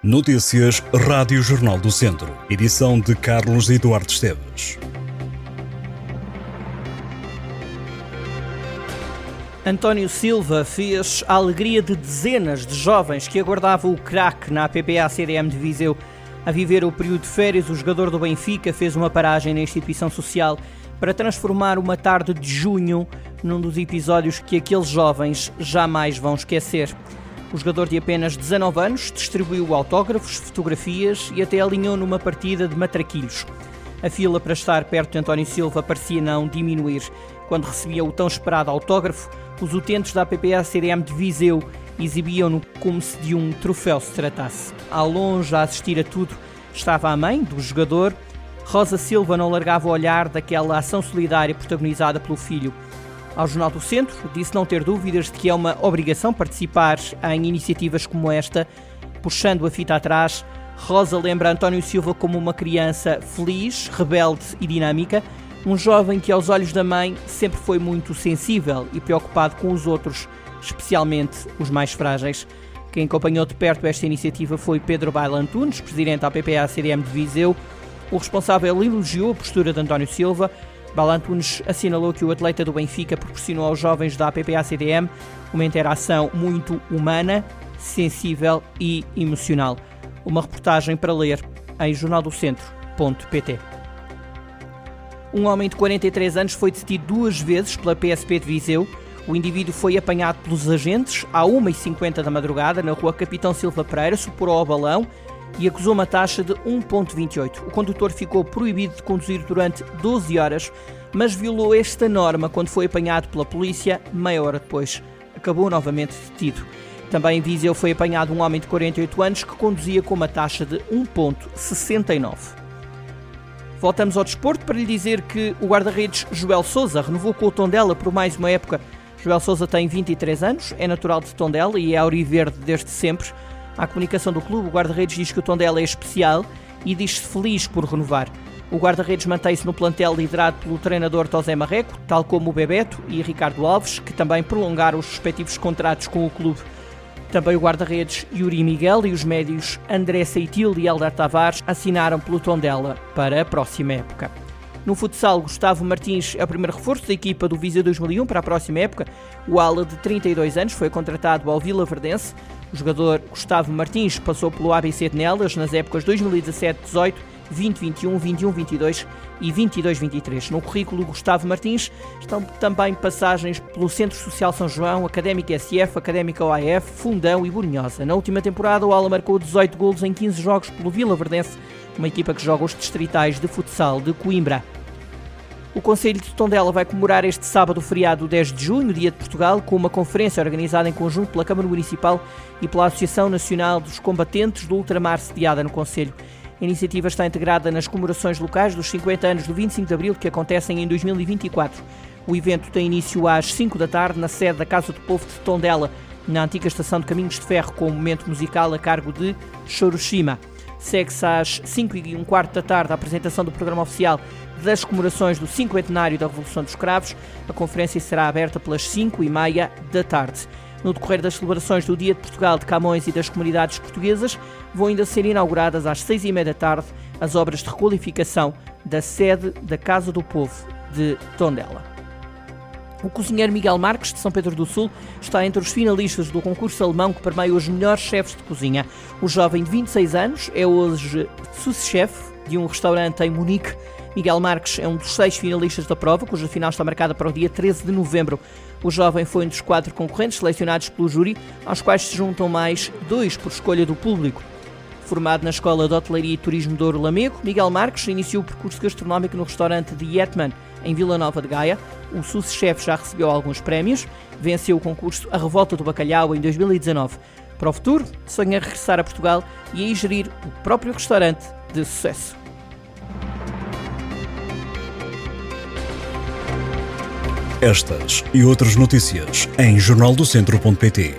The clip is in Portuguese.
Notícias Rádio Jornal do Centro. Edição de Carlos Eduardo Esteves. António Silva fez a alegria de dezenas de jovens que aguardavam o craque na APPA CDM de Viseu. A viver o período de férias, o jogador do Benfica fez uma paragem na instituição social para transformar uma tarde de junho num dos episódios que aqueles jovens jamais vão esquecer. O jogador de apenas 19 anos distribuiu autógrafos, fotografias e até alinhou numa partida de matraquilhos. A fila para estar perto de António Silva parecia não diminuir. Quando recebia o tão esperado autógrafo, os utentes da APPA CDM de Viseu exibiam-no como se de um troféu se tratasse. Ao longe, a assistir a tudo, estava a mãe do jogador. Rosa Silva não largava o olhar daquela ação solidária protagonizada pelo filho. Ao Jornal do Centro, disse não ter dúvidas de que é uma obrigação participar em iniciativas como esta, puxando a fita atrás. Rosa lembra António Silva como uma criança feliz, rebelde e dinâmica, um jovem que, aos olhos da mãe, sempre foi muito sensível e preocupado com os outros, especialmente os mais frágeis. Quem acompanhou de perto esta iniciativa foi Pedro Baila Antunes, presidente da PPA-CDM de Viseu. O responsável elogiou a postura de António Silva. Balantunes assinalou que o atleta do Benfica proporcionou aos jovens da APPA-CDM uma interação muito humana, sensível e emocional. Uma reportagem para ler em jornaldocentro.pt. Um homem de 43 anos foi detido duas vezes pela PSP de Viseu. O indivíduo foi apanhado pelos agentes à 1h50 da madrugada na rua Capitão Silva Pereira, superou ao balão e acusou uma taxa de 1,28. O condutor ficou proibido de conduzir durante 12 horas, mas violou esta norma quando foi apanhado pela polícia meia hora depois. Acabou novamente detido. Também em Viseu foi apanhado um homem de 48 anos que conduzia com uma taxa de 1,69. Voltamos ao desporto para lhe dizer que o guarda-redes Joel Souza renovou com o Tondela por mais uma época. Joel Souza tem 23 anos, é natural de Tondela e é auriverde desde sempre. À comunicação do clube, o guarda-redes diz que o Tondela é especial e diz-se feliz por renovar. O guarda-redes mantém-se no plantel liderado pelo treinador Tosé Marreco, tal como o Bebeto e Ricardo Alves, que também prolongaram os respectivos contratos com o clube. Também o guarda-redes Yuri Miguel e os médios André Seitil e Eldar Tavares assinaram pelo Tondela para a próxima época. No futsal, Gustavo Martins é o primeiro reforço da equipa do Viseu 2001 para a próxima época. O ala de 32 anos foi contratado ao Vila Verdense. O jogador Gustavo Martins passou pelo ABC de Nelas nas épocas 2017-18, 2021, 21-22 e 22-23. No currículo Gustavo Martins estão também passagens pelo Centro Social São João, Académica SF, Académica OAF, Fundão e Borinhosa. Na última temporada, o Ala marcou 18 golos em 15 jogos pelo Vila Verdense, uma equipa que joga os distritais de futsal de Coimbra. O Conselho de Tondela vai comemorar este sábado feriado 10 de junho, Dia de Portugal, com uma conferência organizada em conjunto pela Câmara Municipal e pela Associação Nacional dos Combatentes do Ultramar, sediada no Conselho. A iniciativa está integrada nas comemorações locais dos 50 anos do 25 de Abril, que acontecem em 2024. O evento tem início às 5 da tarde na sede da Casa do Povo de Tondela, na antiga estação de Caminhos de Ferro, com um momento musical a cargo de Choroshima. Segue-se às 5 e um quarto da tarde a apresentação do programa oficial das comemorações do cinquentenário da Revolução dos Cravos. A conferência será aberta pelas 5 e meia da tarde. No decorrer das celebrações do Dia de Portugal de Camões e das comunidades portuguesas, vão ainda ser inauguradas às seis e meia da tarde as obras de requalificação da sede da Casa do Povo de Tondela. O cozinheiro Miguel Marques, de São Pedro do Sul, está entre os finalistas do concurso alemão que permeia os melhores chefes de cozinha. O jovem de 26 anos é hoje sous-chefe de um restaurante em Munique Miguel Marques é um dos seis finalistas da prova, cuja final está marcada para o dia 13 de novembro. O jovem foi um dos quatro concorrentes selecionados pelo júri, aos quais se juntam mais dois por escolha do público. Formado na Escola de Hotelaria e Turismo de Ouro Lamego, Miguel Marques iniciou o percurso gastronómico no restaurante de Yetman, em Vila Nova de Gaia. O sucesso já recebeu alguns prémios, venceu o concurso A Revolta do Bacalhau em 2019. Para o futuro, sonha regressar a Portugal e aí gerir o próprio restaurante de sucesso. Estas e outras notícias em jornaldocentro.pt.